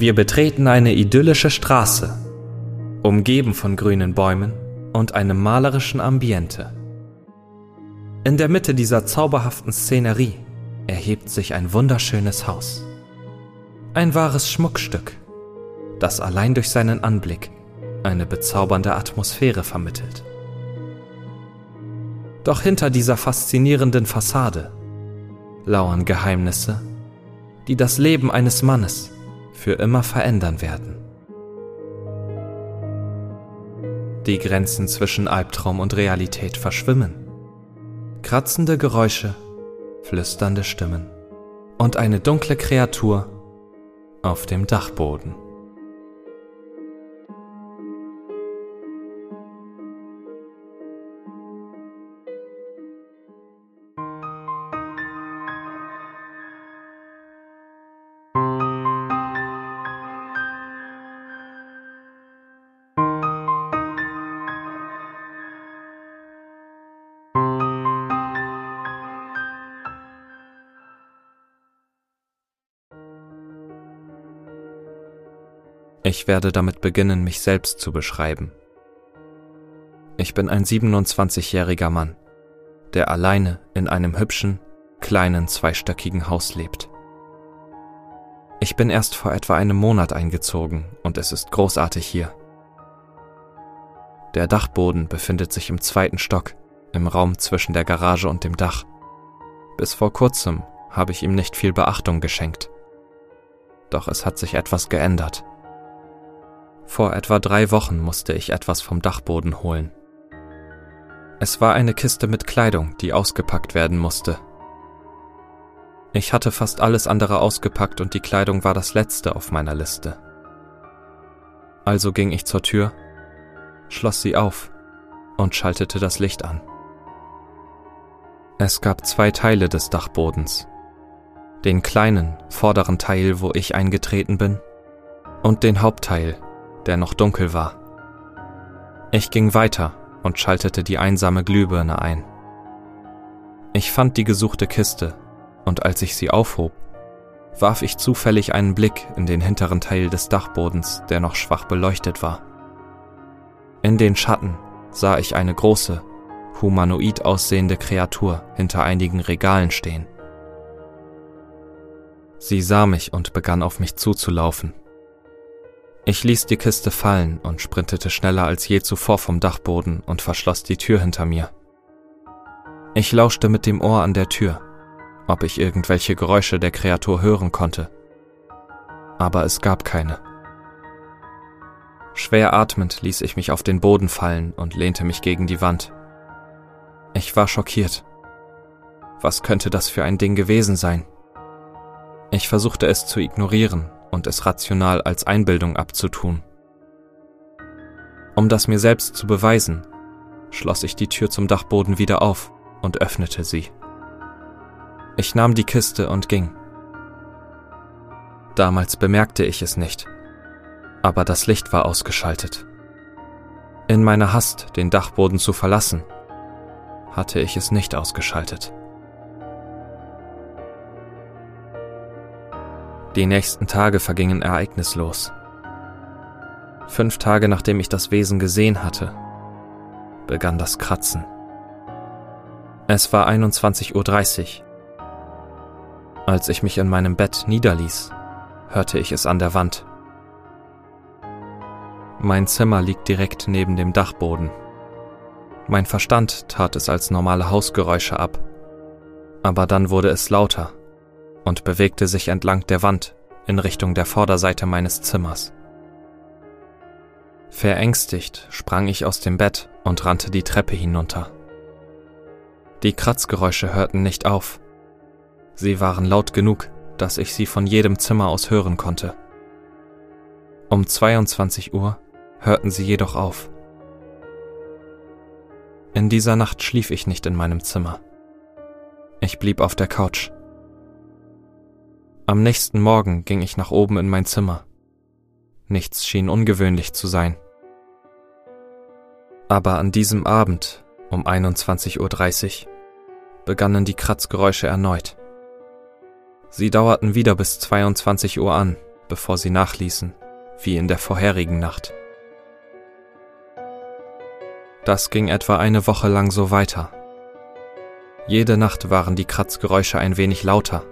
Wir betreten eine idyllische Straße, umgeben von grünen Bäumen und einem malerischen Ambiente. In der Mitte dieser zauberhaften Szenerie erhebt sich ein wunderschönes Haus. Ein wahres Schmuckstück, das allein durch seinen Anblick eine bezaubernde Atmosphäre vermittelt. Doch hinter dieser faszinierenden Fassade lauern Geheimnisse, die das Leben eines Mannes für immer verändern werden. Die Grenzen zwischen Albtraum und Realität verschwimmen. Kratzende Geräusche, flüsternde Stimmen und eine dunkle Kreatur auf dem Dachboden. Ich werde damit beginnen, mich selbst zu beschreiben. Ich bin ein 27-jähriger Mann, der alleine in einem hübschen, kleinen, zweistöckigen Haus lebt. Ich bin erst vor etwa einem Monat eingezogen und es ist großartig hier. Der Dachboden befindet sich im zweiten Stock, im Raum zwischen der Garage und dem Dach. Bis vor kurzem habe ich ihm nicht viel Beachtung geschenkt. Doch es hat sich etwas geändert. Vor etwa drei Wochen musste ich etwas vom Dachboden holen. Es war eine Kiste mit Kleidung, die ausgepackt werden musste. Ich hatte fast alles andere ausgepackt und die Kleidung war das letzte auf meiner Liste. Also ging ich zur Tür, schloss sie auf und schaltete das Licht an. Es gab zwei Teile des Dachbodens. Den kleinen, vorderen Teil, wo ich eingetreten bin, und den Hauptteil, der noch dunkel war. Ich ging weiter und schaltete die einsame Glühbirne ein. Ich fand die gesuchte Kiste, und als ich sie aufhob, warf ich zufällig einen Blick in den hinteren Teil des Dachbodens, der noch schwach beleuchtet war. In den Schatten sah ich eine große, humanoid aussehende Kreatur hinter einigen Regalen stehen. Sie sah mich und begann auf mich zuzulaufen. Ich ließ die Kiste fallen und sprintete schneller als je zuvor vom Dachboden und verschloss die Tür hinter mir. Ich lauschte mit dem Ohr an der Tür, ob ich irgendwelche Geräusche der Kreatur hören konnte. Aber es gab keine. Schwer atmend ließ ich mich auf den Boden fallen und lehnte mich gegen die Wand. Ich war schockiert. Was könnte das für ein Ding gewesen sein? Ich versuchte es zu ignorieren und es rational als Einbildung abzutun. Um das mir selbst zu beweisen, schloss ich die Tür zum Dachboden wieder auf und öffnete sie. Ich nahm die Kiste und ging. Damals bemerkte ich es nicht, aber das Licht war ausgeschaltet. In meiner Hast, den Dachboden zu verlassen, hatte ich es nicht ausgeschaltet. Die nächsten Tage vergingen ereignislos. Fünf Tage nachdem ich das Wesen gesehen hatte, begann das Kratzen. Es war 21.30 Uhr. Als ich mich in meinem Bett niederließ, hörte ich es an der Wand. Mein Zimmer liegt direkt neben dem Dachboden. Mein Verstand tat es als normale Hausgeräusche ab, aber dann wurde es lauter und bewegte sich entlang der Wand in Richtung der Vorderseite meines Zimmers. Verängstigt sprang ich aus dem Bett und rannte die Treppe hinunter. Die Kratzgeräusche hörten nicht auf. Sie waren laut genug, dass ich sie von jedem Zimmer aus hören konnte. Um 22 Uhr hörten sie jedoch auf. In dieser Nacht schlief ich nicht in meinem Zimmer. Ich blieb auf der Couch. Am nächsten Morgen ging ich nach oben in mein Zimmer. Nichts schien ungewöhnlich zu sein. Aber an diesem Abend um 21.30 Uhr begannen die Kratzgeräusche erneut. Sie dauerten wieder bis 22 Uhr an bevor sie nachließen, wie in der vorherigen Nacht. Das ging etwa eine Woche lang so weiter. Jede Nacht waren die Kratzgeräusche ein wenig lauter.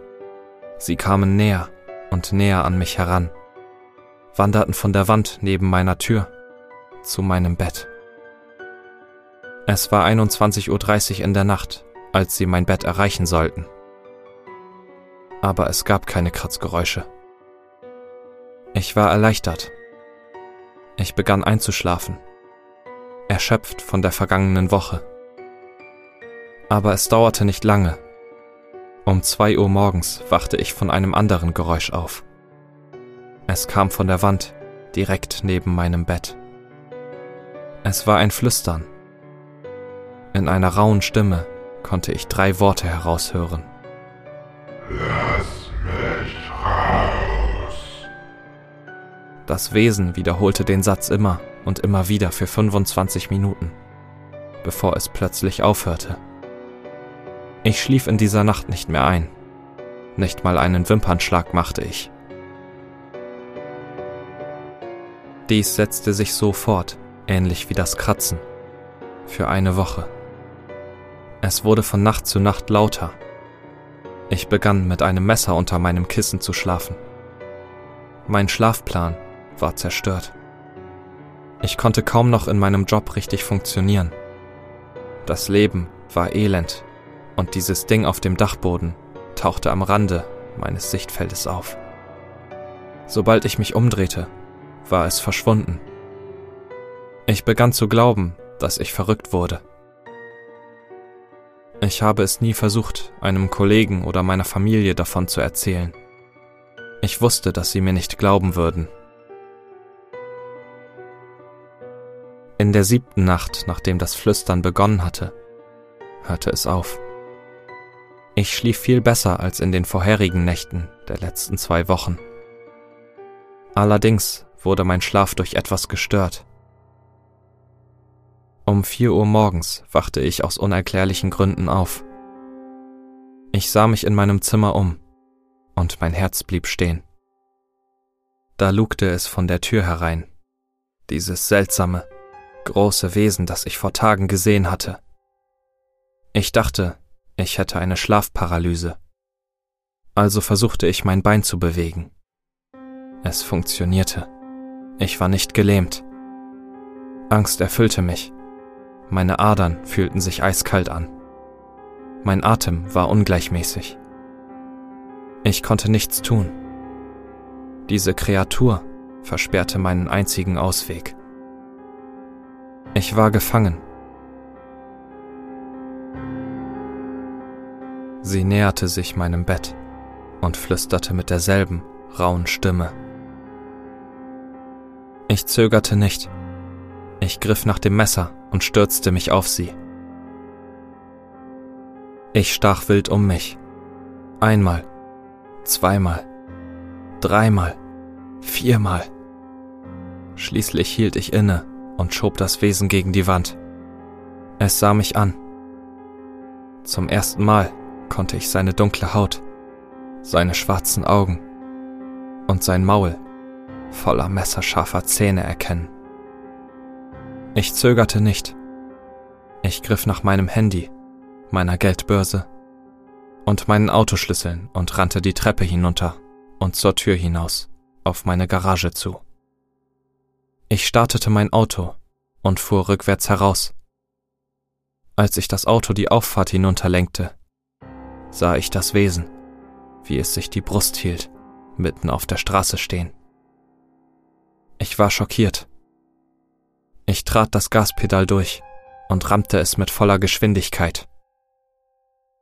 Sie kamen näher und näher an mich heran, wanderten von der Wand neben meiner Tür zu meinem Bett. Es war 21.30 Uhr in der Nacht, als sie mein Bett erreichen sollten. Aber es gab keine Kratzgeräusche. Ich war erleichtert. Ich begann einzuschlafen, erschöpft von der vergangenen Woche. Aber es dauerte nicht lange. Um zwei Uhr morgens wachte ich von einem anderen Geräusch auf. Es kam von der Wand, direkt neben meinem Bett. Es war ein Flüstern. In einer rauen Stimme konnte ich drei Worte heraushören. Lass mich raus. Das Wesen wiederholte den Satz immer und immer wieder für 25 Minuten, bevor es plötzlich aufhörte. Ich schlief in dieser Nacht nicht mehr ein. Nicht mal einen Wimpernschlag machte ich. Dies setzte sich so fort, ähnlich wie das Kratzen, für eine Woche. Es wurde von Nacht zu Nacht lauter. Ich begann mit einem Messer unter meinem Kissen zu schlafen. Mein Schlafplan war zerstört. Ich konnte kaum noch in meinem Job richtig funktionieren. Das Leben war elend und dieses Ding auf dem Dachboden tauchte am Rande meines Sichtfeldes auf. Sobald ich mich umdrehte, war es verschwunden. Ich begann zu glauben, dass ich verrückt wurde. Ich habe es nie versucht, einem Kollegen oder meiner Familie davon zu erzählen. Ich wusste, dass sie mir nicht glauben würden. In der siebten Nacht, nachdem das Flüstern begonnen hatte, hörte es auf. Ich schlief viel besser als in den vorherigen Nächten der letzten zwei Wochen. Allerdings wurde mein Schlaf durch etwas gestört. Um vier Uhr morgens wachte ich aus unerklärlichen Gründen auf. Ich sah mich in meinem Zimmer um, und mein Herz blieb stehen. Da lugte es von der Tür herein, dieses seltsame, große Wesen, das ich vor Tagen gesehen hatte. Ich dachte, ich hätte eine Schlafparalyse. Also versuchte ich mein Bein zu bewegen. Es funktionierte. Ich war nicht gelähmt. Angst erfüllte mich. Meine Adern fühlten sich eiskalt an. Mein Atem war ungleichmäßig. Ich konnte nichts tun. Diese Kreatur versperrte meinen einzigen Ausweg. Ich war gefangen. Sie näherte sich meinem Bett und flüsterte mit derselben rauen Stimme. Ich zögerte nicht. Ich griff nach dem Messer und stürzte mich auf sie. Ich stach wild um mich. Einmal, zweimal, dreimal, viermal. Schließlich hielt ich inne und schob das Wesen gegen die Wand. Es sah mich an. Zum ersten Mal konnte ich seine dunkle Haut, seine schwarzen Augen und sein Maul voller messerscharfer Zähne erkennen. Ich zögerte nicht. Ich griff nach meinem Handy, meiner Geldbörse und meinen Autoschlüsseln und rannte die Treppe hinunter und zur Tür hinaus, auf meine Garage zu. Ich startete mein Auto und fuhr rückwärts heraus. Als ich das Auto die Auffahrt hinunterlenkte, sah ich das Wesen, wie es sich die Brust hielt, mitten auf der Straße stehen. Ich war schockiert. Ich trat das Gaspedal durch und rammte es mit voller Geschwindigkeit.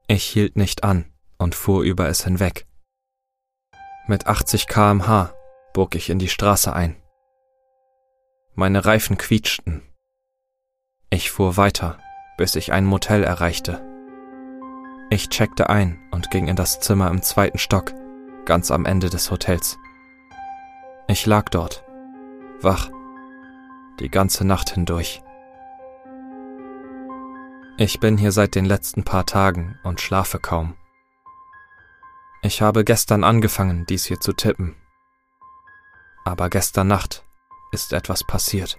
Ich hielt nicht an und fuhr über es hinweg. Mit 80 kmh bog ich in die Straße ein. Meine Reifen quietschten. Ich fuhr weiter, bis ich ein Motel erreichte. Ich checkte ein und ging in das Zimmer im zweiten Stock, ganz am Ende des Hotels. Ich lag dort, wach die ganze Nacht hindurch. Ich bin hier seit den letzten paar Tagen und schlafe kaum. Ich habe gestern angefangen, dies hier zu tippen. Aber gestern Nacht ist etwas passiert.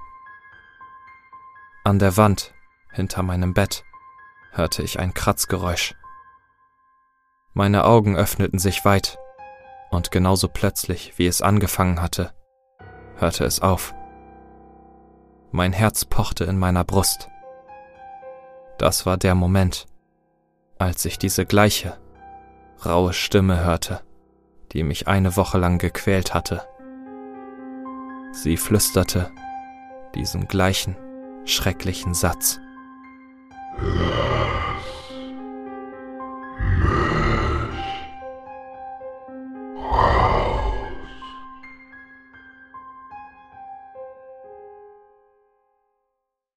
An der Wand, hinter meinem Bett, hörte ich ein Kratzgeräusch. Meine Augen öffneten sich weit, und genauso plötzlich, wie es angefangen hatte, hörte es auf. Mein Herz pochte in meiner Brust. Das war der Moment, als ich diese gleiche, raue Stimme hörte, die mich eine Woche lang gequält hatte. Sie flüsterte diesen gleichen, schrecklichen Satz.